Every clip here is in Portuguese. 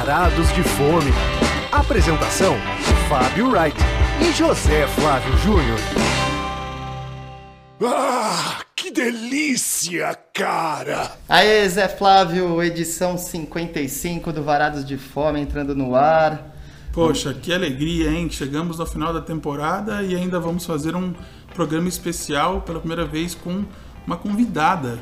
Varados de Fome. Apresentação: Fábio Wright e José Flávio Júnior. Ah, que delícia, cara! Aê, Zé Flávio, edição 55 do Varados de Fome entrando no ar. Poxa, que alegria, hein? Chegamos no final da temporada e ainda vamos fazer um programa especial pela primeira vez com uma convidada.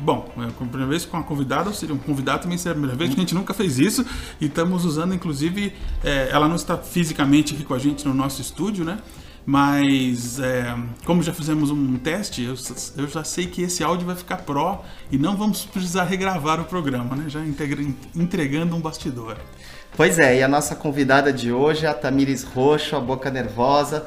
Bom, é a primeira vez com uma convidada, ou seja, um convidado também seria a primeira vez, a gente nunca fez isso e estamos usando, inclusive, é, ela não está fisicamente aqui com a gente no nosso estúdio, né? Mas, é, como já fizemos um teste, eu, eu, já sei que esse áudio vai ficar pró e não vamos precisar regravar o programa, né? Já integra, entregando um bastidor. Pois é, e a nossa convidada de hoje é a Tamires Roxo, a Boca Nervosa.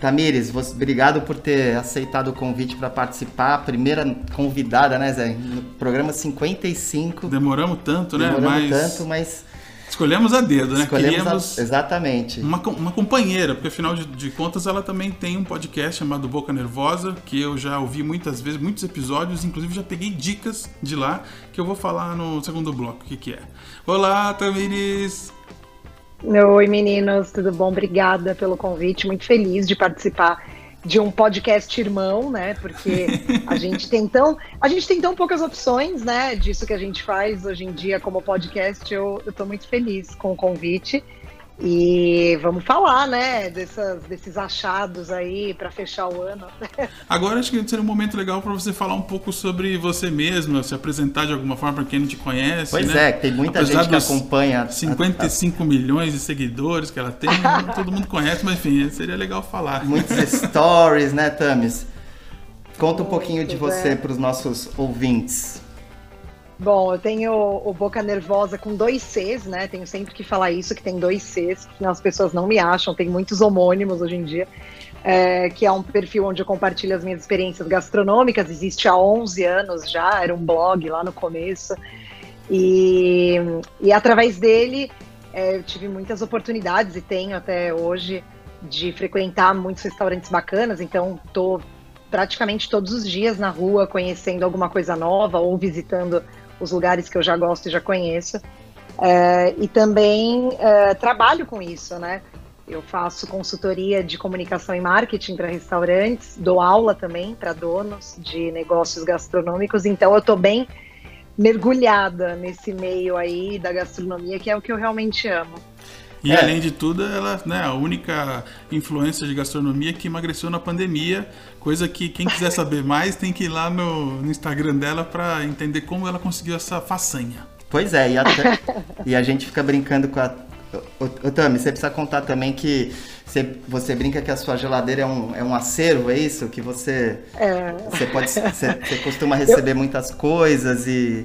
Tamires, você, obrigado por ter aceitado o convite para participar. Primeira convidada, né, Zé? No programa 55. Demoramos tanto, né? Demoramos mas... tanto, mas Escolhemos a dedo, né? Escolhemos Queríamos a... exatamente. Uma, uma companheira, porque afinal de, de, contas ela também tem um podcast chamado Boca Nervosa, que eu já ouvi muitas vezes, muitos episódios, inclusive já peguei dicas de lá, que eu vou falar no segundo bloco, o que, que é. Olá, Tamires! Oi, meninos, tudo bom? Obrigada pelo convite, muito feliz de participar de um podcast irmão, né? Porque a gente tem tão, a gente tem tão poucas opções, né? Disso que a gente faz hoje em dia como podcast. Eu, eu tô muito feliz com o convite. E vamos falar, né, dessas, desses achados aí para fechar o ano. Agora acho que seria um momento legal para você falar um pouco sobre você mesma, se apresentar de alguma forma para quem não te conhece. Pois né? é, tem muita Apesar gente que acompanha. 55 a, milhões de seguidores que ela tem, todo mundo conhece, mas enfim, seria legal falar. Muitos stories, né, Tamis? Conta um pouquinho de você é. para os nossos ouvintes. Bom, eu tenho o Boca Nervosa com dois Cs, né? Tenho sempre que falar isso, que tem dois Cs, que as pessoas não me acham, tem muitos homônimos hoje em dia. É, que é um perfil onde eu compartilho as minhas experiências gastronômicas, existe há 11 anos já, era um blog lá no começo. E, e através dele é, eu tive muitas oportunidades e tenho até hoje de frequentar muitos restaurantes bacanas, então estou praticamente todos os dias na rua conhecendo alguma coisa nova ou visitando os lugares que eu já gosto e já conheço. É, e também é, trabalho com isso, né? Eu faço consultoria de comunicação e marketing para restaurantes, dou aula também para donos de negócios gastronômicos, então eu estou bem mergulhada nesse meio aí da gastronomia, que é o que eu realmente amo. E é. além de tudo, ela é né, a única influência de gastronomia que emagreceu na pandemia, coisa que quem quiser saber mais tem que ir lá no, no Instagram dela para entender como ela conseguiu essa façanha. Pois é, e, até, e a gente fica brincando com a. Ô, Tami, você precisa contar também que você, você brinca que a sua geladeira é um, é um acervo, é isso? Que você. É. Você, pode, você, você costuma receber Eu... muitas coisas e,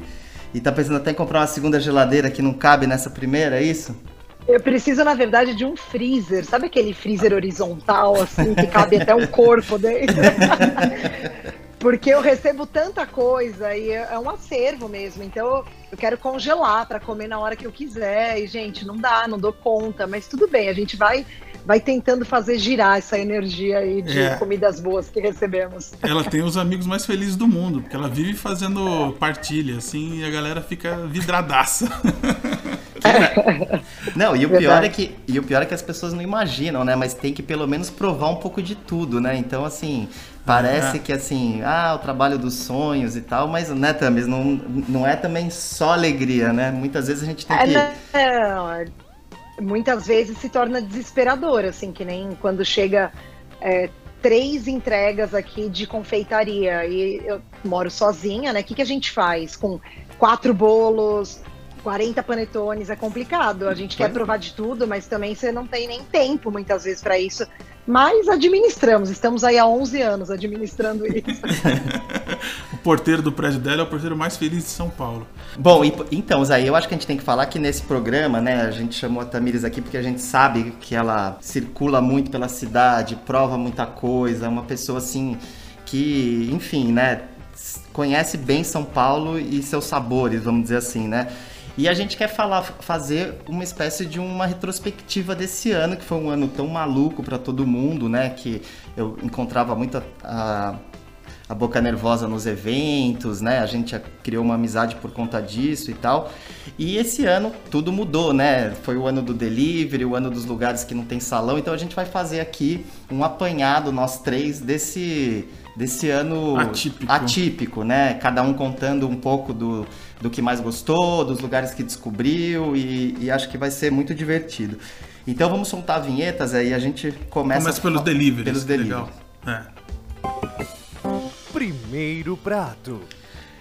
e tá pensando até em comprar uma segunda geladeira que não cabe nessa primeira, é isso? Eu preciso, na verdade, de um freezer. Sabe aquele freezer horizontal, assim, que cabe até um corpo dentro? Porque eu recebo tanta coisa e é um acervo mesmo. Então eu quero congelar para comer na hora que eu quiser. E, gente, não dá, não dou conta. Mas tudo bem, a gente vai vai tentando fazer girar essa energia aí de é. comidas boas que recebemos. Ela tem os amigos mais felizes do mundo, porque ela vive fazendo partilha, assim, e a galera fica vidradaça. Não, e o pior é que e o pior é que as pessoas não imaginam, né? Mas tem que pelo menos provar um pouco de tudo, né? Então assim, parece é. que assim, ah, o trabalho dos sonhos e tal, mas né, Tamis, não, não é também só alegria, né? Muitas vezes a gente tem é, que não, muitas vezes se torna desesperador, assim, que nem quando chega é, três entregas aqui de confeitaria e eu moro sozinha, né? O que, que a gente faz com quatro bolos, 40 panetones é complicado. A gente quer provar de tudo, mas também você não tem nem tempo muitas vezes para isso. Mas administramos, estamos aí há 11 anos administrando isso. o porteiro do prédio dela é o porteiro mais feliz de São Paulo. Bom, então, Zé, eu acho que a gente tem que falar que nesse programa, né, a gente chamou a Tamires aqui porque a gente sabe que ela circula muito pela cidade, prova muita coisa, é uma pessoa assim que, enfim, né, conhece bem São Paulo e seus sabores, vamos dizer assim, né? E a gente quer falar, fazer uma espécie de uma retrospectiva desse ano, que foi um ano tão maluco para todo mundo, né? Que eu encontrava muita. A, a Boca Nervosa nos eventos, né? A gente criou uma amizade por conta disso e tal. E esse ano tudo mudou, né? Foi o ano do delivery, o ano dos lugares que não tem salão. Então a gente vai fazer aqui um apanhado, nós três, desse desse ano Atípico. atípico, né? Cada um contando um pouco do, do que mais gostou, dos lugares que descobriu e, e acho que vai ser muito divertido. Então vamos soltar vinhetas aí, a gente começa... Começa pelos deliveries. Pelos deliveries. Legal. É. Primeiro prato.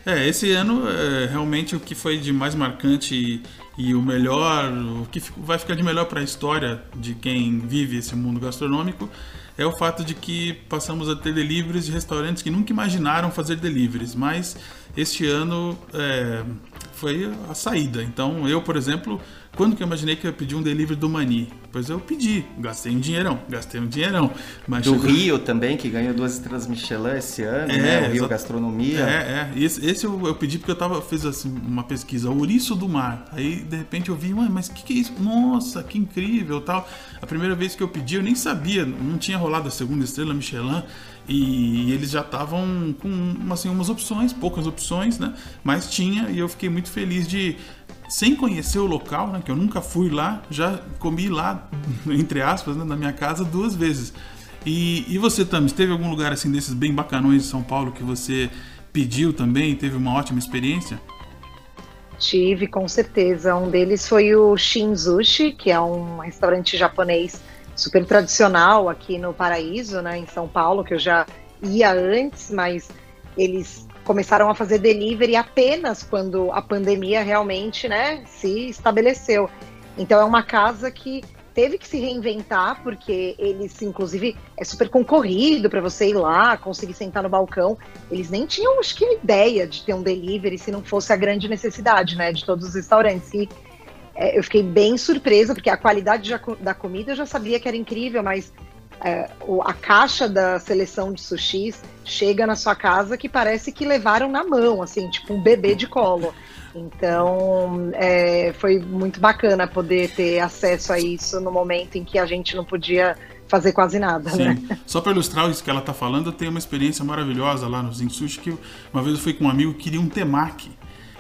É, esse ano é, realmente o que foi de mais marcante e, e o melhor, o que vai ficar de melhor para a história de quem vive esse mundo gastronômico é o fato de que passamos a ter deliveries de restaurantes que nunca imaginaram fazer deliveries, mas este ano é, foi a saída. Então eu, por exemplo, quando que eu imaginei que eu ia pedir um delivery do Mani? Pois eu pedi, gastei um dinheirão, gastei um dinheirão. Mas Do chegou- Rio também, que ganhou duas estrelas Michelin esse ano, É, né? O Rio. Gastronomia. É, é. Esse, esse eu, eu pedi porque eu tava, fiz assim, uma pesquisa, ouriço do mar. Aí, de repente, eu vi, mas o que, que é isso? Nossa, que incrível tal. A primeira vez que eu pedi, eu nem sabia, não tinha rolado a segunda estrela Michelin. E eles já estavam com assim, umas opções, poucas opções, né? Mas tinha, e eu fiquei muito feliz de sem conhecer o local, né, que eu nunca fui lá, já comi lá, entre aspas, né, na minha casa duas vezes. E, e você, Tamis, teve algum lugar assim desses bem bacanões de São Paulo que você pediu também e teve uma ótima experiência? Tive, com certeza. Um deles foi o Shinzushi, que é um restaurante japonês super tradicional aqui no Paraíso, né, em São Paulo, que eu já ia antes, mas eles começaram a fazer delivery apenas quando a pandemia realmente, né, se estabeleceu. Então é uma casa que teve que se reinventar porque eles, inclusive, é super concorrido para você ir lá, conseguir sentar no balcão. Eles nem tinham, acho que, ideia de ter um delivery se não fosse a grande necessidade, né, de todos os restaurantes. E é, eu fiquei bem surpresa porque a qualidade da, co- da comida eu já sabia que era incrível, mas é, a caixa da seleção de sushis chega na sua casa que parece que levaram na mão, assim, tipo um bebê de colo. Então, é, foi muito bacana poder ter acesso a isso no momento em que a gente não podia fazer quase nada, né? Sim. Só para ilustrar isso que ela tá falando, eu tenho uma experiência maravilhosa lá no Zen Sushi que uma vez eu fui com um amigo que queria um temaki.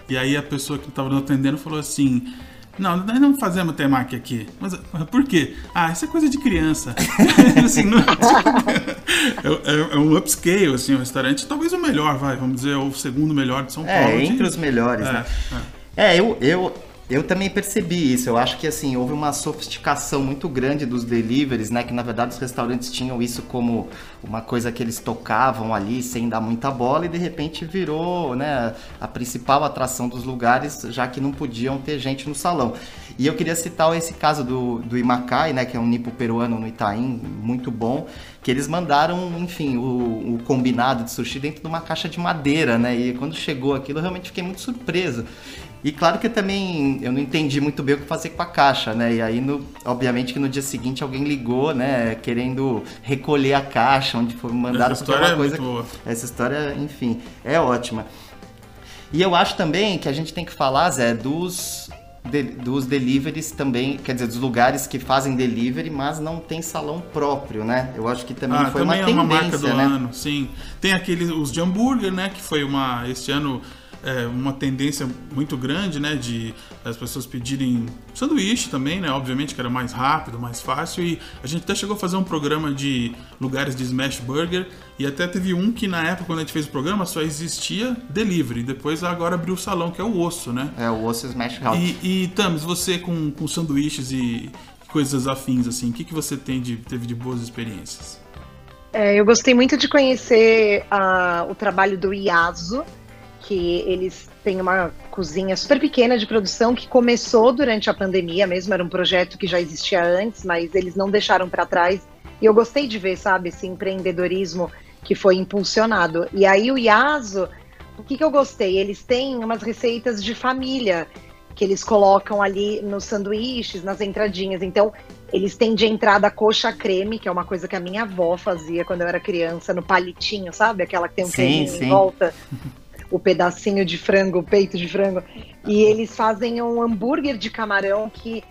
E aí a pessoa que estava atendendo falou assim: Não, nós não fazemos temaki aqui. Mas por quê? Ah, isso é coisa de criança. assim, não- é, é- é um upscale, assim, um restaurante, talvez o melhor, vai, vamos dizer, o segundo melhor de São Paulo. É, de- entre os melhores, É, né? é. É, eu, eu, eu também percebi isso. Eu acho que assim, houve uma sofisticação muito grande dos deliveries, né? Que na verdade os restaurantes tinham isso como uma coisa que eles tocavam ali sem dar muita bola e de repente virou né, a principal atração dos lugares, já que não podiam ter gente no salão. E eu queria citar esse caso do, do Imacai, né? Que é um nipo peruano no Itaim, muito bom. Que eles mandaram, enfim, o, o combinado de sushi dentro de uma caixa de madeira, né? E quando chegou aquilo, eu realmente fiquei muito surpreso. E claro que eu também eu não entendi muito bem o que fazer com a caixa, né? E aí, no, obviamente que no dia seguinte alguém ligou, né? Querendo recolher a caixa, onde foi mandado Essa história é coisa. muito boa. Essa história, enfim, é ótima. E eu acho também que a gente tem que falar, Zé, dos, de- dos deliveries também, quer dizer, dos lugares que fazem delivery, mas não tem salão próprio, né? Eu acho que também Ah, foi também uma é uma tendência, marca do né? ano, sim. Tem aqueles, os de hambúrguer, né, que foi uma, este ano, é, uma tendência muito grande, né, de as pessoas pedirem sanduíche também, né, obviamente que era mais rápido, mais fácil, e a gente até chegou a fazer um programa de lugares de smash burger, e até teve um que na época, quando a gente fez o programa, só existia delivery, depois agora abriu o salão, que é o osso, né. É o Osso Smash House. E, e Tamis, você com, com sanduíches e coisas afins, assim, o que, que você tem de, teve de boas experiências? É, eu gostei muito de conhecer ah, o trabalho do Iaso, que eles têm uma cozinha super pequena de produção que começou durante a pandemia mesmo, era um projeto que já existia antes, mas eles não deixaram para trás. E eu gostei de ver, sabe, esse empreendedorismo que foi impulsionado. E aí o Iaso, o que, que eu gostei? Eles têm umas receitas de família que eles colocam ali nos sanduíches, nas entradinhas. Então, eles têm de entrada coxa creme, que é uma coisa que a minha avó fazia quando eu era criança, no palitinho, sabe? Aquela que tem um Sim, creminho sim. em volta, o pedacinho de frango, o peito de frango. E eles fazem um hambúrguer de camarão que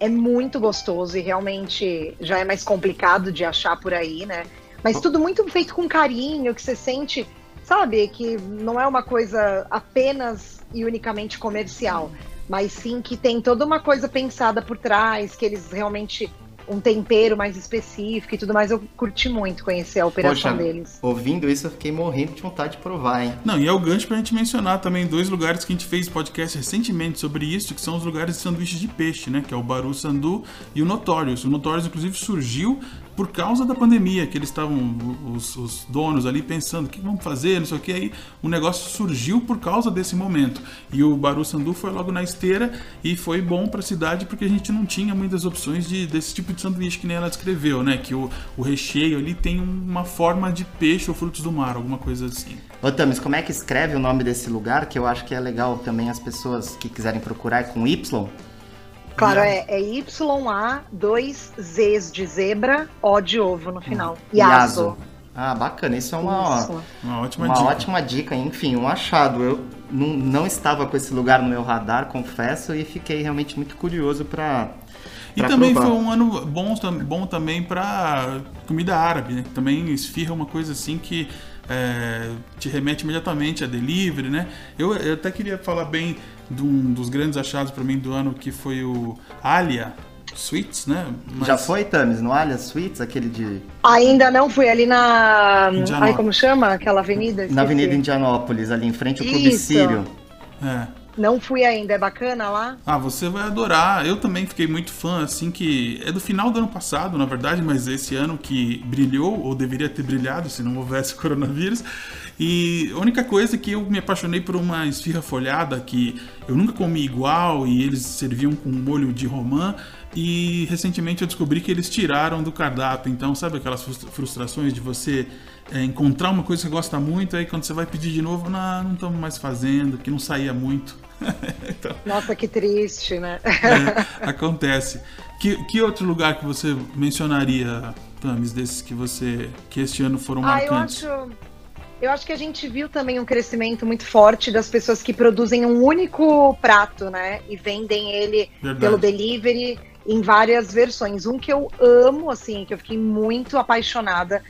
é muito gostoso e realmente já é mais complicado de achar por aí, né? Mas tudo muito feito com carinho, que você sente, sabe, que não é uma coisa apenas e unicamente comercial, mas sim que tem toda uma coisa pensada por trás, que eles realmente um tempero mais específico e tudo mais. Eu curti muito conhecer a operação Poxa, deles. Ouvindo isso, eu fiquei morrendo de vontade de provar, hein? Não, e é o gancho pra gente mencionar também dois lugares que a gente fez podcast recentemente sobre isso, que são os lugares de sanduíches de peixe, né? Que é o Baru Sandu e o Notorious. O Notorious, inclusive, surgiu por causa da pandemia, que eles estavam, os, os, donos ali, pensando o que vamos fazer, não sei o que, aí o negócio surgiu por causa desse momento. E o Baru Sandu foi logo na esteira e foi bom para a cidade porque a gente não tinha muitas opções de, desse tipo de sanduíche que nem ela descreveu, né? Que o, o recheio ali tem uma forma de peixe ou frutos do mar, alguma coisa assim. Ô Tamis, como é que escreve o nome desse lugar? Que eu acho que é legal também as pessoas que quiserem procurar é com Y. Claro, é, é YA, dois Zs de zebra, O de ovo no final. Yaso. Ah, bacana. Isso é uma, Isso. Uma ótima uma dica. ótima dica. Enfim, um achado. Eu não, não estava com esse lugar no meu radar, confesso, e fiquei realmente muito curioso para E também foi um ano bom, bom também para comida árabe, né? Também esfirra é uma coisa assim que é, te remete imediatamente a delivery, né? Eu, eu até queria falar bem de um dos grandes achados para mim do ano que foi o Alia Sweets, né? Mas- Já foi, Tamis, no Alias Suites, aquele de. Ainda não fui ali na. Ai, como chama? Aquela avenida? Na Esqueci. Avenida Indianópolis, ali em frente ao Clube. Sírio. É. Não fui ainda. É bacana lá? Ah, você vai adorar. Eu também fiquei muito fã, assim, que é do final do ano passado, na verdade, mas esse ano que brilhou, ou deveria ter brilhado se não houvesse coronavírus. E a única coisa é que eu me apaixonei por uma esfirra folhada que eu nunca comi igual e eles serviam com molho de romã. E recentemente eu descobri que eles tiraram do cardápio. Então, sabe aquelas frustra- frustrações de você é, encontrar uma coisa que você gosta muito, aí quando você vai pedir de novo, não, não estamos mais fazendo, que não saía muito. então, Nossa, que triste, né? é, acontece. Que, que outro lugar que você mencionaria, Tamis, desses que você que este ano foram Ah, eu marcantes? acho. Eu acho que a gente viu também um crescimento muito forte das pessoas que produzem um único prato, né? E vendem ele Verdade. pelo delivery em várias versões. Um que eu amo, assim, que eu fiquei muito apaixonada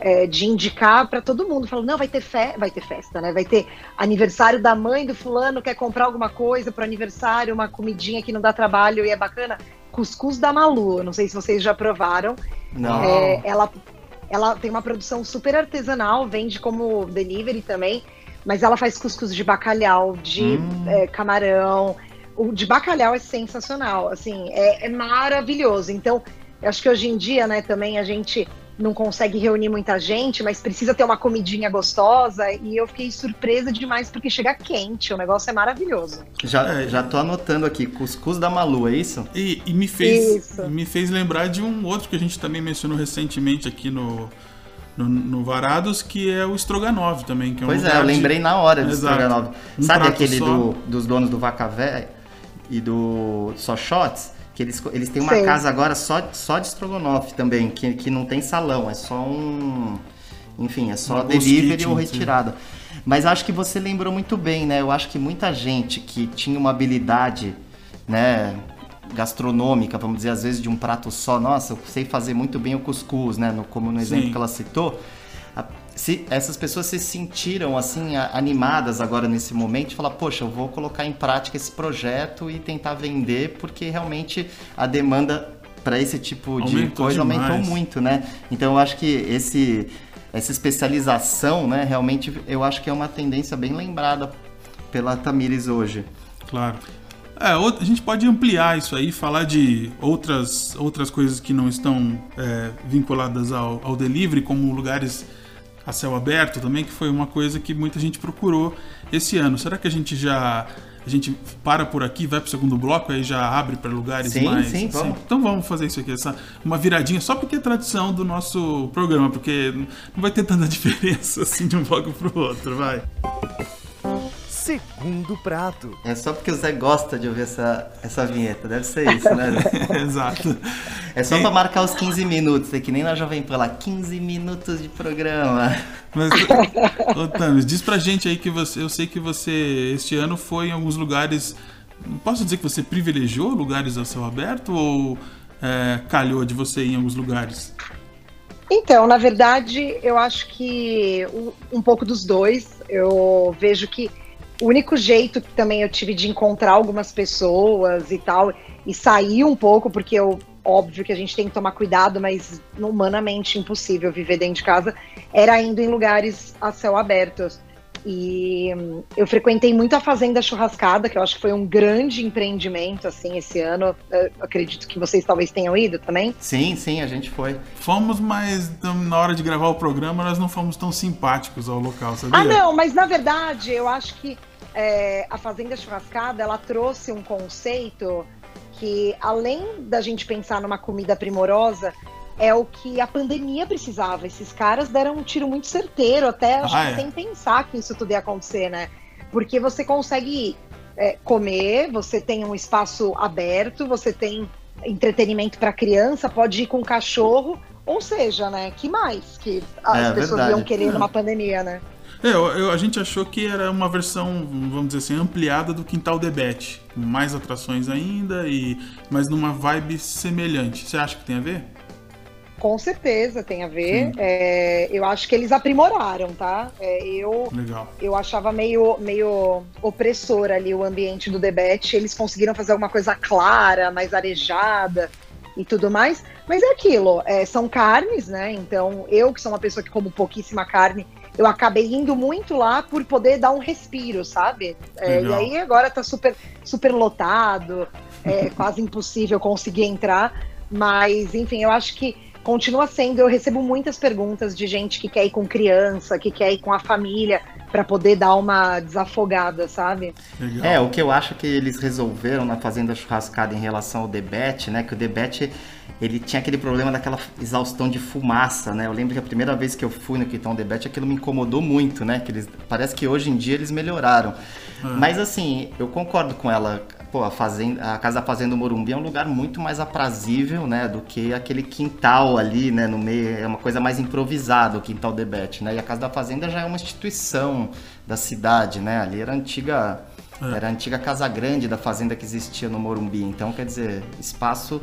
é, de indicar para todo mundo. Falando, não, vai ter, fe vai ter festa, né? Vai ter aniversário da mãe do fulano, quer comprar alguma coisa pro aniversário, uma comidinha que não dá trabalho e é bacana. Cuscuz da Malu. Não sei se vocês já provaram. Não. É, ela, ela tem uma produção super artesanal, vende como delivery também, mas ela faz cuscuz de bacalhau, de Hum. é, camarão. O de bacalhau é sensacional, assim, é, é maravilhoso. Então, eu acho que hoje em dia, né, também a gente não consegue reunir muita gente, mas precisa ter uma comidinha gostosa. E eu fiquei surpresa demais porque chega quente, o negócio é maravilhoso. Já, já tô anotando aqui, Cuscuz da Malu, é isso? E, e me fez Isso. me fez lembrar de um outro que a gente também mencionou recentemente aqui no, no, no Varados, que é o Stroganov também. Que é um Pois é, eu de- lembrei na hora do Exato. Stroganov. Um Sabe aquele do- dos donos do Vaca Véia e do Só Shots? Que eles, eles têm uma Sei. casa agora só, só de Strogonoff também, que, que não tem salão, é só um. Enfim, é só ghost delivery kitchen, ou sim. retirada. Mas acho que você lembrou muito bem, né? Eu acho que muita gente que tinha uma habilidade, né? Gastronômica, vamos dizer, às vezes de um prato só, nossa, eu sei fazer muito bem o cuscuz, né? No, como no exemplo Sim. que ela citou. A- se essas pessoas se sentiram assim animadas agora nesse momento, de falar, poxa, eu vou colocar em prática esse projeto e tentar vender, porque realmente a demanda para esse tipo de Aumentou coisa demais. aumentou muito, né? Então eu acho que esse essa especialização, né, realmente eu acho que é uma tendência bem lembrada pela Tamires hoje. Claro. É, a gente pode ampliar isso aí, falar de outras, outras coisas que não estão é, vinculadas ao, ao delivery, como lugares a céu aberto também, que foi uma coisa que muita gente procurou esse ano. Será que a gente já a gente para por aqui, vai pro segundo bloco, aí já abre para lugares Sim, mais. sim, vamos. Então vamos fazer isso aqui, essa, uma viradinha, só porque é tradição do nosso programa, porque não vai ter tanta diferença assim de um bloco pro outro, vai. Segundo prato. É só porque o Zé gosta de ouvir essa, essa vinheta, deve ser isso, né? Exato. É só pra marcar os 15 minutos, é que nem na Jovem Pan lá, 15 minutos de programa. Mas, ô Tamis, diz pra gente aí que você. Eu sei que você este ano foi em alguns lugares. Posso dizer que você privilegiou lugares a céu aberto ou é, calhou de você ir em alguns lugares? Então, na verdade, eu acho que um pouco dos dois. Eu vejo que o único jeito que também eu tive de encontrar algumas pessoas e tal, e sair um pouco, porque eu, óbvio que a gente tem que tomar cuidado, mas humanamente impossível viver dentro de casa, era indo em lugares a céu aberto. E eu frequentei muito a Fazenda Churrascada, que eu acho que foi um grande empreendimento, assim, esse ano. Eu acredito que vocês talvez tenham ido também. Sim, sim, a gente foi. Fomos, mas na hora de gravar o programa nós não fomos tão simpáticos ao local, sabia? Ah, não, mas na verdade eu acho que é, a Fazenda Churrascada, ela trouxe um conceito que, além da gente pensar numa comida primorosa, é o que a pandemia precisava. Esses caras deram um tiro muito certeiro, até acho ah, que é. sem pensar que isso tudo ia acontecer, né? Porque você consegue é, comer, você tem um espaço aberto, você tem entretenimento para criança, pode ir com cachorro, ou seja, né? Que mais que as é, pessoas verdade. iam querer numa pandemia, né? É, eu, eu, a gente achou que era uma versão, vamos dizer assim, ampliada do Quintal Debete, com mais atrações ainda, e mas numa vibe semelhante. Você acha que tem a ver? Com certeza tem a ver. É, eu acho que eles aprimoraram, tá? É, eu, Legal. eu achava meio, meio opressor ali o ambiente do debate. Eles conseguiram fazer alguma coisa clara, mais arejada e tudo mais. Mas é aquilo, é, são carnes, né? Então, eu que sou uma pessoa que como pouquíssima carne, eu acabei indo muito lá por poder dar um respiro, sabe? É, e aí agora tá super, super lotado, é quase impossível conseguir entrar. Mas, enfim, eu acho que continua sendo. Eu recebo muitas perguntas de gente que quer ir com criança, que quer ir com a família, para poder dar uma desafogada, sabe? Legal. É, o que eu acho que eles resolveram na Fazenda Churrascada em relação ao debete, né? Que o debete ele tinha aquele problema daquela exaustão de fumaça, né? Eu lembro que a primeira vez que eu fui no Quitão Debate, aquilo me incomodou muito, né? Que eles, parece que hoje em dia eles melhoraram. Ah. Mas assim, eu concordo com ela pô, a, fazenda, a Casa da Fazenda Morumbi é um lugar muito mais aprazível, né, do que aquele quintal ali, né, no meio, é uma coisa mais improvisada, o quintal Debete, né, e a Casa da Fazenda já é uma instituição da cidade, né, ali era antiga, é. era a antiga Casa Grande da fazenda que existia no Morumbi, então, quer dizer, espaço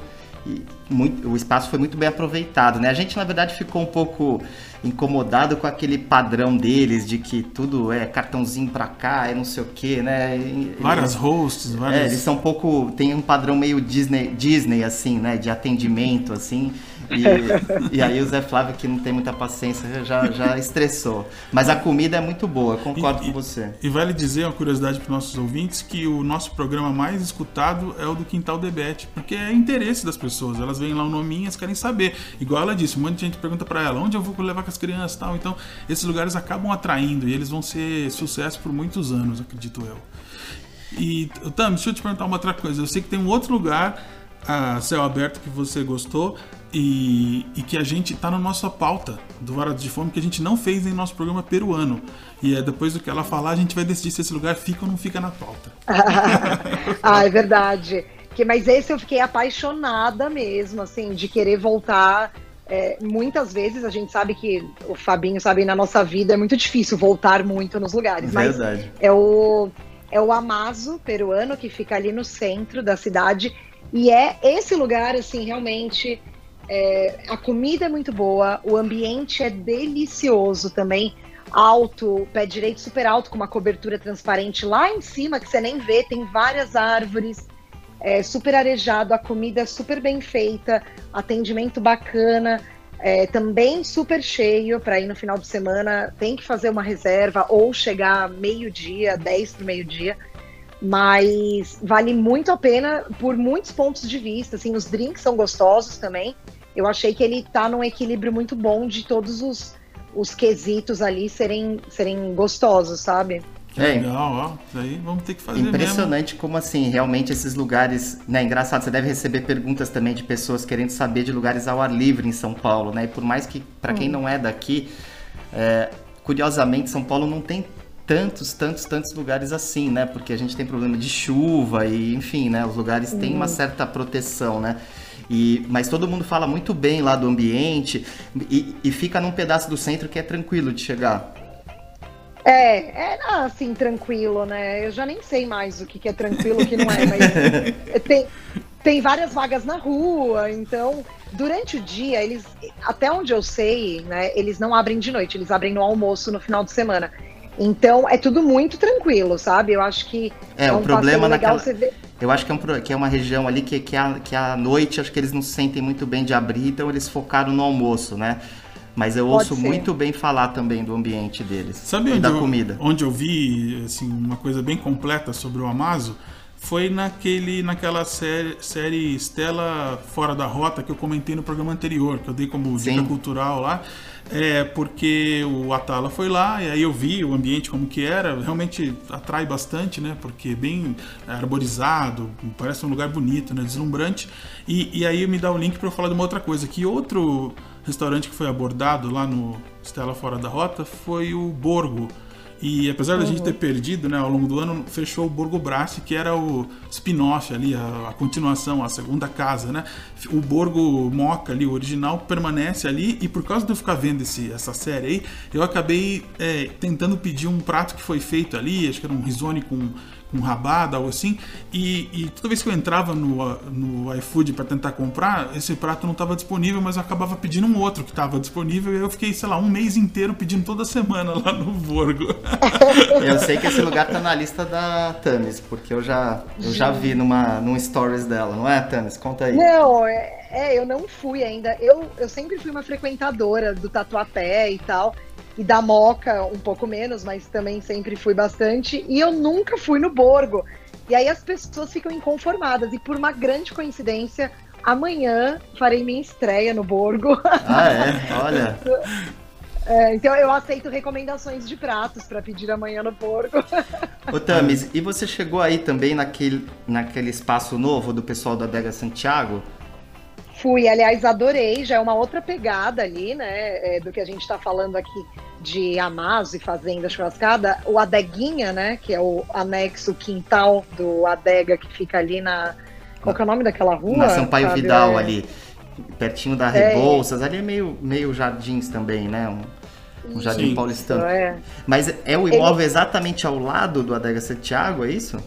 muito, o espaço foi muito bem aproveitado, né? A gente, na verdade, ficou um pouco incomodado com aquele padrão deles de que tudo é cartãozinho pra cá, é não sei o que, né? Várias hosts, várias... É, eles são um pouco... tem um padrão meio Disney, Disney assim, né? De atendimento, assim. E, e, aí o Zé Flávio, que não tem muita paciência, já, já estressou. Mas a comida é muito boa, concordo e, com você. E vale dizer, uma curiosidade para nossos ouvintes, que o nosso programa mais escutado é o do Quintal Debete, porque é interesse das pessoas. Elas veem lá o nominho, elas querem saber. Igual ela disse, um monte de gente pergunta para ela, onde eu vou levar com as crianças e tal. Então, esses lugares acabam atraindo e eles vão ser sucesso por muitos anos, acredito eu. E, Tam, deixa eu te perguntar uma outra coisa. Eu sei que tem um outro lugar a céu aberto que você gostou e, e que a gente está na nossa pauta do Varado de Fome que a gente não fez em nosso programa peruano. E é depois do que ela falar, a gente vai decidir se esse lugar fica ou não fica na pauta. ah, é verdade. Que, mas esse eu fiquei apaixonada mesmo, assim, de querer voltar. É, muitas vezes a gente sabe que o Fabinho sabe na nossa vida é muito difícil voltar muito nos lugares. Verdade. Mas é o é o Amazo peruano que fica ali no centro da cidade e é esse lugar, assim, realmente. É, a comida é muito boa, o ambiente é delicioso também. Alto, pé direito super alto, com uma cobertura transparente lá em cima, que você nem vê, tem várias árvores, é, super arejado, a comida é super bem feita, atendimento bacana. É, também super cheio para ir no final de semana. Tem que fazer uma reserva ou chegar meio-dia, 10 para meio-dia mas vale muito a pena por muitos pontos de vista. Assim, os drinks são gostosos também. Eu achei que ele tá num equilíbrio muito bom de todos os, os quesitos ali serem, serem gostosos, sabe? É, legal, ó. Daí vamos ter que fazer Impressionante mesmo. como assim, realmente esses lugares, né, engraçado, você deve receber perguntas também de pessoas querendo saber de lugares ao ar livre em São Paulo, né? E por mais que para quem hum. não é daqui, é, curiosamente São Paulo não tem tantos, tantos, tantos lugares assim, né? Porque a gente tem problema de chuva e, enfim, né? Os lugares têm uma certa proteção, né? E, mas todo mundo fala muito bem lá do ambiente e, e fica num pedaço do centro que é tranquilo de chegar. É, é assim, tranquilo, né? Eu já nem sei mais o que, que é tranquilo o que não é, mas tem, tem várias vagas na rua, então durante o dia eles, até onde eu sei, né, eles não abrem de noite, eles abrem no almoço no final de semana. Então é tudo muito tranquilo, sabe? Eu acho que é, é um o problema legal naquela... você ver. Eu acho que é, um, que é uma região ali que, que, a, que a noite acho que eles não se sentem muito bem de abrir, então eles focaram no almoço, né? Mas eu Pode ouço ser. muito bem falar também do ambiente deles. Sabe onde da eu, comida. Onde eu vi assim, uma coisa bem completa sobre o Amazo? Foi naquele, naquela série, série Estela Fora da Rota que eu comentei no programa anterior, que eu dei como dica Sim. cultural lá. É porque o Atala foi lá e aí eu vi o ambiente como que era, realmente atrai bastante, né? Porque é bem arborizado, parece um lugar bonito, né? Deslumbrante. E, e aí me dá o link para eu falar de uma outra coisa, que outro restaurante que foi abordado lá no Estela Fora da Rota foi o Borgo. E apesar da gente ter perdido, né, ao longo do ano, fechou o Borgo Brassi, que era o spin-off ali, a, a, continuação, a segunda casa, né? O Borgo Moca ali, o original, permanece ali e por causa de eu ficar vendo esse, essa série aí, eu acabei é, tentando pedir um prato que foi feito ali, acho que era um risone com com rabada, algo assim. E, e, toda vez que eu entrava no, no iFood para tentar comprar, esse prato não estava disponível, mas eu acabava pedindo um outro que estava disponível. E eu fiquei, sei lá, um mês inteiro pedindo toda semana lá no Borgo. Eu sei que esse lugar tá na lista da Tamis, porque eu já, eu já vi numa, num stories dela, não é, Tamis? Conta aí. Não, é, é, eu não fui ainda. Eu, eu sempre fui uma frequentadora do Tatuapé e tal e da Moca um pouco menos, mas também sempre fui bastante. E eu nunca fui no Borgo. E aí as pessoas ficam inconformadas. E por uma grande coincidência, amanhã farei minha estreia no Borgo. Ah, é? Olha. É, então eu aceito recomendações de pratos para pedir amanhã no Borgo. Ô Tamis, e você chegou aí também naquele, naquele espaço novo do pessoal da Adega Santiago? Fui, aliás, adorei, já é uma outra pegada ali, né, é, do que a gente está falando aqui de Amazo e Fazenda Churrascada, o Adeguinha, né, que é o anexo quintal do Adega que fica ali na... Qual que é o nome daquela rua? Na Sampaio sabe? Vidal é... ali, pertinho da é. Rebouças, é. ali é meio, meio jardins também, né, um, um jardim Sim. paulistano. É. Mas é o imóvel Ele... exatamente ao lado do Adega Santiago, é isso?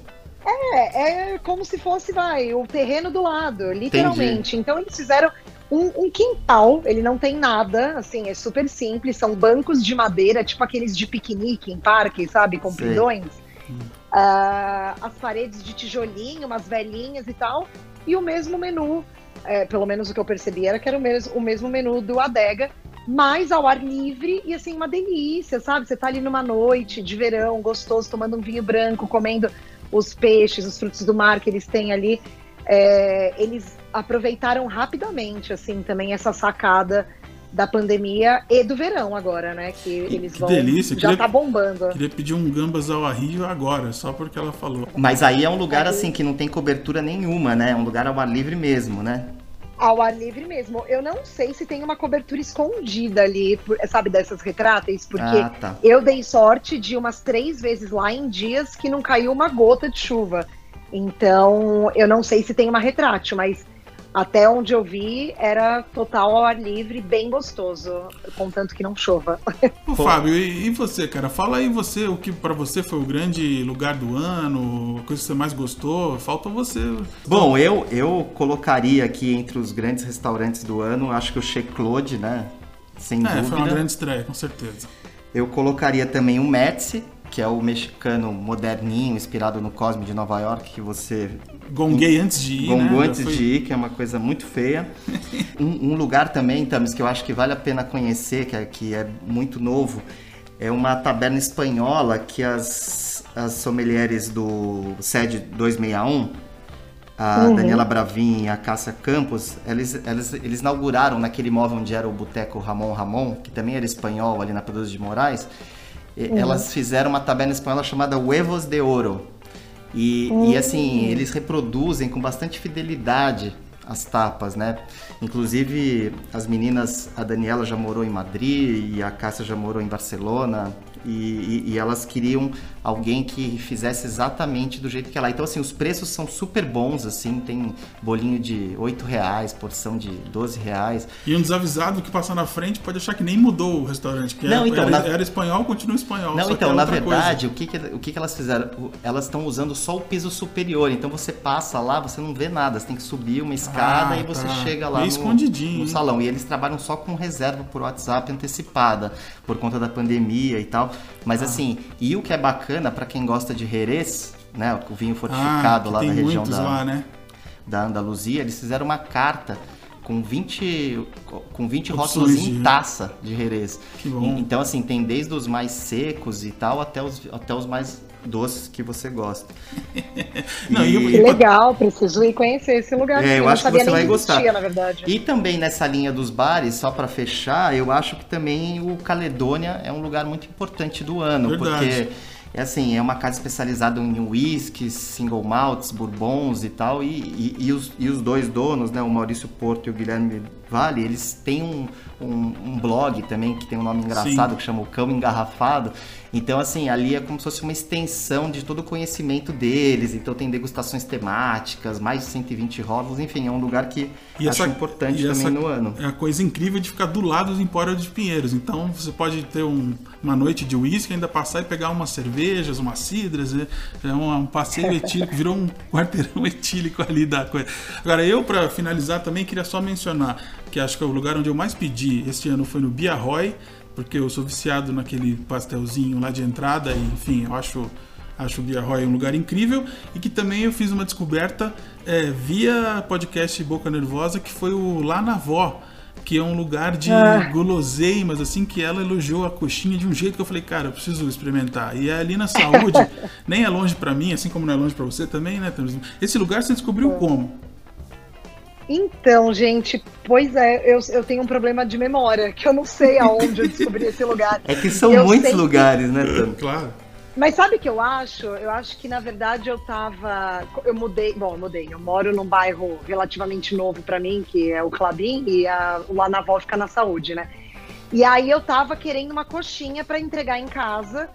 É, é como se fosse, vai, o terreno do lado, literalmente. Entendi. Então eles fizeram um, um, quintal, ele não tem nada, assim, é super simples, são bancos de madeira, tipo aqueles de piquenique em parque, sabe, com pindões. Uh, as paredes de tijolinho, umas velhinhas e tal, e o mesmo menu, é, pelo menos o que eu percebi era que era o mesmo, o mesmo menu do Adega, mas ao ar livre e assim, uma delícia, sabe? Você tá ali numa noite de verão, gostoso, tomando um vinho branco, comendo os peixes, os frutos do mar que eles têm ali. É, eles aproveitaram rapidamente, assim, também essa sacada da pandemia e do verão agora, né? Que eles que vão. Delícia. Já queria, tá bombando. Queria pedir um gambas ao arrio agora, só porque ela falou. Mas aí é um lugar assim que não tem cobertura nenhuma, né? É um lugar ao ar livre mesmo, né? Ao ar livre mesmo. Eu não sei se tem uma cobertura escondida ali, sabe, dessas retráteis, porque ah, tá. eu dei sorte de umas três vezes lá em dias que não caiu uma gota de chuva. Então, eu não sei se tem uma retrátil, mas até onde eu vi, era total ao ar livre, bem gostoso, contanto que não chova. Ô, Fábio, e, você, cara? Fala aí você, o que para você foi o grande lugar do ano, a coisa que você mais gostou. Falta você. Bom, eu, eu colocaria aqui entre os grandes restaurantes do ano, acho que o Chez Claude, né? Sem é, dúvida. foi uma grande estreia, com certeza. Eu colocaria também o Metzi, que é o mexicano moderninho, inspirado no Cosme de Nova York, que você. Gonguei antes de ir. Gongou né? antes foi... de ir, que é uma coisa muito feia. um, um, lugar também, Tamis, que eu acho que vale a pena conhecer, que é, que é muito novo, é uma taberna espanhola que as, as sommeliers do SED 261, a uhum. Daniela Bravin e a Cássia Campos, eles, eles, eles inauguraram naquele imóvel onde era o Boteco Ramon Ramon, que também era espanhol ali na Pedroso de Moraes Uhum. Elas fizeram uma taberna espanhola chamada Huevos de Ouro. E, uhum. e assim, eles reproduzem com bastante fidelidade as tapas, né? Inclusive, as meninas, a Daniela já morou em Madrid e a Cássia já morou em Barcelona. E, e, e elas queriam alguém que fizesse exatamente do jeito que ela. Então, assim, os preços são super bons, assim, tem bolinho de 8 reais, porção de 12 reais. E um desavisado que passar na frente pode achar que nem mudou o restaurante, que Não, era, então, era, na- era espanhol, continua espanhol. Não, então, é na verdade, o que, que, o que, que elas fizeram? Elas estão usando só o piso superior, então você passa lá, você não vê nada, você tem que subir uma escada Ah, e você tá. chega lá Meio no, escondidinho, no salão. E eles trabalham só com reserva por WhatsApp antecipada, por conta da pandemia e tal. Mas Ah. assim, e o que é bacana para quem gosta de Jerez, né, o vinho Ah, fortificado que lá da região da, lá, né? da Andaluzia, eles fizeram uma carta com 20, com 20 Opções rótulos em taça de Jerez. Que bom. E- Então, assim, tem desde os mais secos e tal até os, até os mais doces que você gosta. Não, e, Que legal, preciso ir conhecer esse lugar. É, eu não acho que você vai gostar. existia, na verdade. E também nessa linha dos bares, só pra fechar, eu acho que também o Caledônia é um lugar muito importante do ano, Verdade. porque é assim, é uma casa especializada em whiskies, single malts, bourbons e tal, e, e, e os, e os dois donos, né, o Maurício Porto e o Guilherme Vale, eles têm um, um, um blog também que tem um nome engraçado Sim. que chama o Cão Engarrafado. Então, assim, ali é como se fosse uma extensão de todo o conhecimento deles. Então, tem degustações temáticas, mais de 120 rótulos, enfim, é um lugar que E acho essa- importante também essa no ano. É a coisa incrível de ficar do lado do Empório de Pinheiros. Então você pode ter um- uma noite de uísque, ainda passar e pegar umas cervejas, umas cidras. né? É um, um passeio etílico, virou um quarteirão etílico ali da coisa. Agora, eu, para finalizar, também queria só mencionar que acho que é o lugar onde eu mais pedi este ano foi no Bia Roy, porque eu sou viciado naquele pastelzinho lá de entrada, e enfim, eu acho. Acho o Bia Roy um lugar incrível e que também eu fiz uma descoberta é, via podcast Boca Nervosa, que foi o Lá na Vó, que é um lugar de Ah. guloseimas, assim, que ela elogiou a coxinha de um jeito que eu falei, cara, eu preciso experimentar. E é ali na saúde, nem é longe pra mim, assim como não é longe pra você também, né? Esse lugar você descobriu como? Então, gente, pois é, eu, eu tenho um problema de memória, que eu não sei aonde eu descobri esse lugar. É que são Eu muitos sei que- lugares, né, Tami? Claro. Mas sabe o que eu acho? Eu acho que, na verdade, eu tava. Eu mudei. Bom, eu mudei. Eu moro num bairro relativamente novo pra mim, que é o Clabim, e a, o Lá na Vó fica na saúde, né? E aí eu tava querendo uma coxinha pra entregar em casa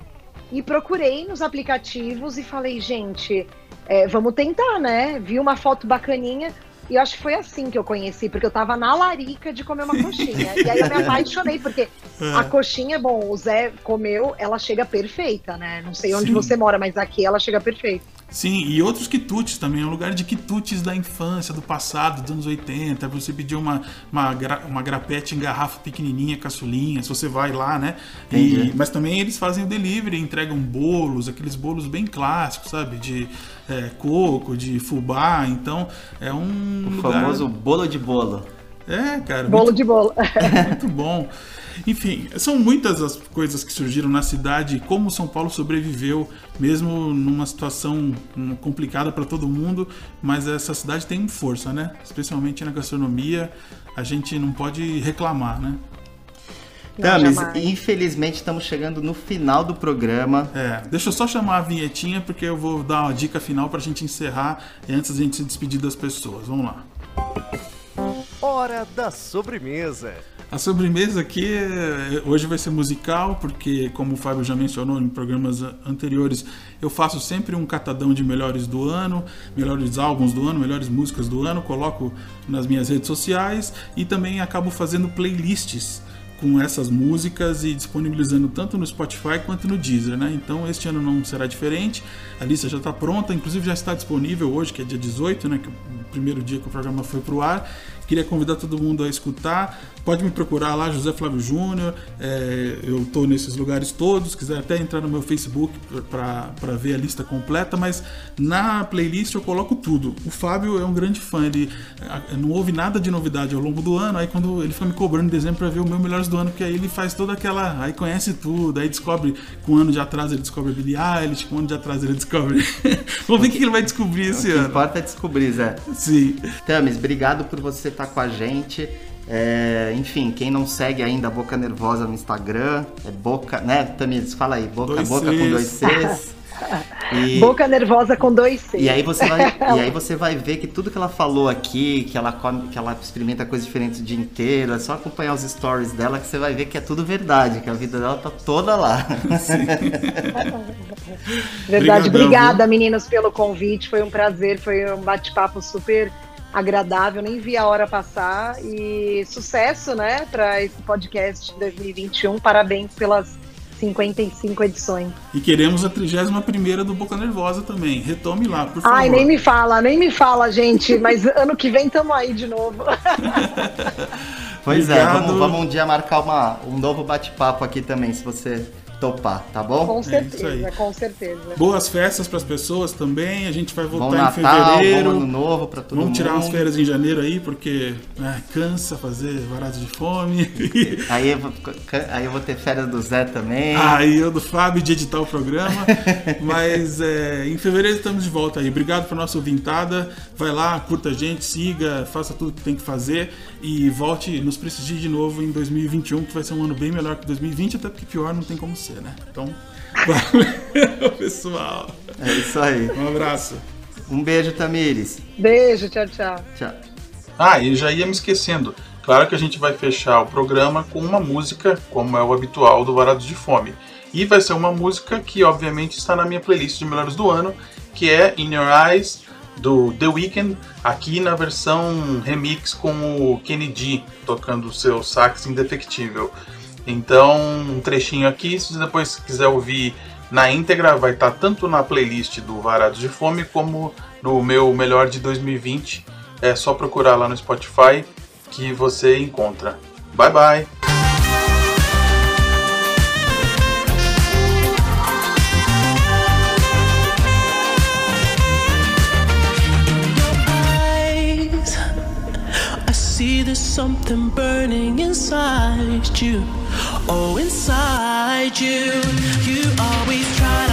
e procurei nos aplicativos e falei, gente, é, vamos tentar, né? Vi uma foto bacaninha. E eu acho que foi assim que eu conheci, porque eu tava na larica de comer uma coxinha. e aí eu me apaixonei, porque a coxinha, bom, o Zé comeu, ela chega perfeita, né? Não sei onde Sim. você mora, mas aqui ela chega perfeita. Sim, e outros quitutes também, é um lugar de quitutes da infância, do passado, dos anos 80. Você pediu uma, uma, gra- uma grapete em garrafa pequenininha, caçulinha, se você vai lá, né? E, mas também eles fazem o delivery, entregam bolos, aqueles bolos bem clássicos, sabe? De é, coco, de fubá. Então, é um O lugar... famoso bolo de bolo. É, cara, Bolo muito de bolo. muito bom. Enfim, são muitas as coisas que surgiram na cidade, como São Paulo sobreviveu, mesmo numa situação hum, complicada para todo mundo, mas essa cidade tem força, né? Especialmente na gastronomia, a gente não pode reclamar, né? Tamis, infelizmente estamos chegando no final do programa. É, deixa eu só chamar a vinhetinha, porque eu vou dar uma dica final para a gente encerrar e antes da gente se despedir das pessoas. Vamos lá. Hora da sobremesa. A sobremesa aqui é- hoje vai ser musical, porque, como o Fábio já mencionou em programas anteriores, eu faço sempre um catadão de melhores do ano, melhores álbuns do ano, melhores músicas do ano, coloco nas minhas redes sociais e também acabo fazendo playlists com essas músicas e disponibilizando tanto no Spotify quanto no Deezer, né? Então este ano não será diferente. A lista já está pronta, inclusive já está disponível hoje, que é dia 18, né? Que é o primeiro dia que o programa foi pro ar. Queria convidar todo mundo a escutar. Pode me procurar lá, José Flávio Júnior. É, eu estou nesses lugares todos. Quiser até entrar no meu Facebook para ver a lista completa. Mas na playlist eu coloco tudo. O Fábio é um grande fã. Ele não ouve nada de novidade ao longo do ano. Aí quando ele fica me cobrando em dezembro para ver o meu melhores do ano, porque aí ele faz toda aquela. Aí conhece tudo. Aí descobre com um ano de atraso ele descobre Billie Eilish. Com um ano de atraso ele descobre. Vamos ver o que ele vai descobrir O esse que ano. importa é descobrir, Zé. Sim. Tamis, obrigado por você estar com a gente. É, enfim, quem não segue ainda a Boca Nervosa no Instagram, é Boca, né, Tamis? Fala aí, Boca, Dois Boca com Cs. dois Cs. E, Boca nervosa com dois C. E aí você vai, e aí você vai ver que tudo que ela falou aqui, que ela come, que ela experimenta coisas diferentes o dia inteiro, é só acompanhar os stories dela que você vai ver que é tudo verdade, que a vida dela tá toda lá. verdade. Obrigadão, Obrigada, viu? meninos, pelo convite. Foi um prazer, foi um bate-papo super agradável, nem vi a hora passar e sucesso, né, para esse podcast 2021. Parabéns pelas 55 edições. E queremos a 31 do Boca Nervosa também. Retome lá, por favor. Ai, nem me fala, nem me fala, gente. Mas ano que vem tamo aí de novo. pois é, Obrigado. é, vamos, vamos um dia marcar uma, um novo bate-papo aqui também, se você topar, tá bom? Com é certeza, é com certeza. Boas festas para as pessoas também. A gente vai voltar bom em Natal, fevereiro. Bom ano novo para todo Vamos mundo. tirar umas férias em janeiro aí, porque né, cansa fazer varado de fome. aí, eu vou, aí eu vou ter férias do Zé também. Aí eu do Fábio de editar o programa. Mas é, em fevereiro estamos de volta aí. Obrigado por nossa ouvintada. Vai lá, curta a gente, siga, faça tudo que tem que fazer e volte, nos prestigie de novo em 2021, que vai ser um ano bem melhor que 2020, até porque pior não tem como ser, né? Então, valeu, pessoal. É isso aí. Um abraço. Um beijo, Tamires. Beijo, tchau, tchau. Tchau. Ah, e já ia me esquecendo. Claro que a gente vai fechar o programa com uma música, como é o habitual do Varados de Fome. E vai ser uma música que, obviamente, está na minha playlist de melhores do ano, que é In Your Eyes, do The Weeknd, aqui na versão remix com o Kennedy tocando o seu sax indefectível. Então, um trechinho aqui, se você depois quiser ouvir na íntegra, vai estar tá tanto na playlist do Varados de Fome como no meu melhor de 2020. É só procurar lá no Spotify que você encontra. Bye bye! something burning inside you. Oh, inside you. You always try to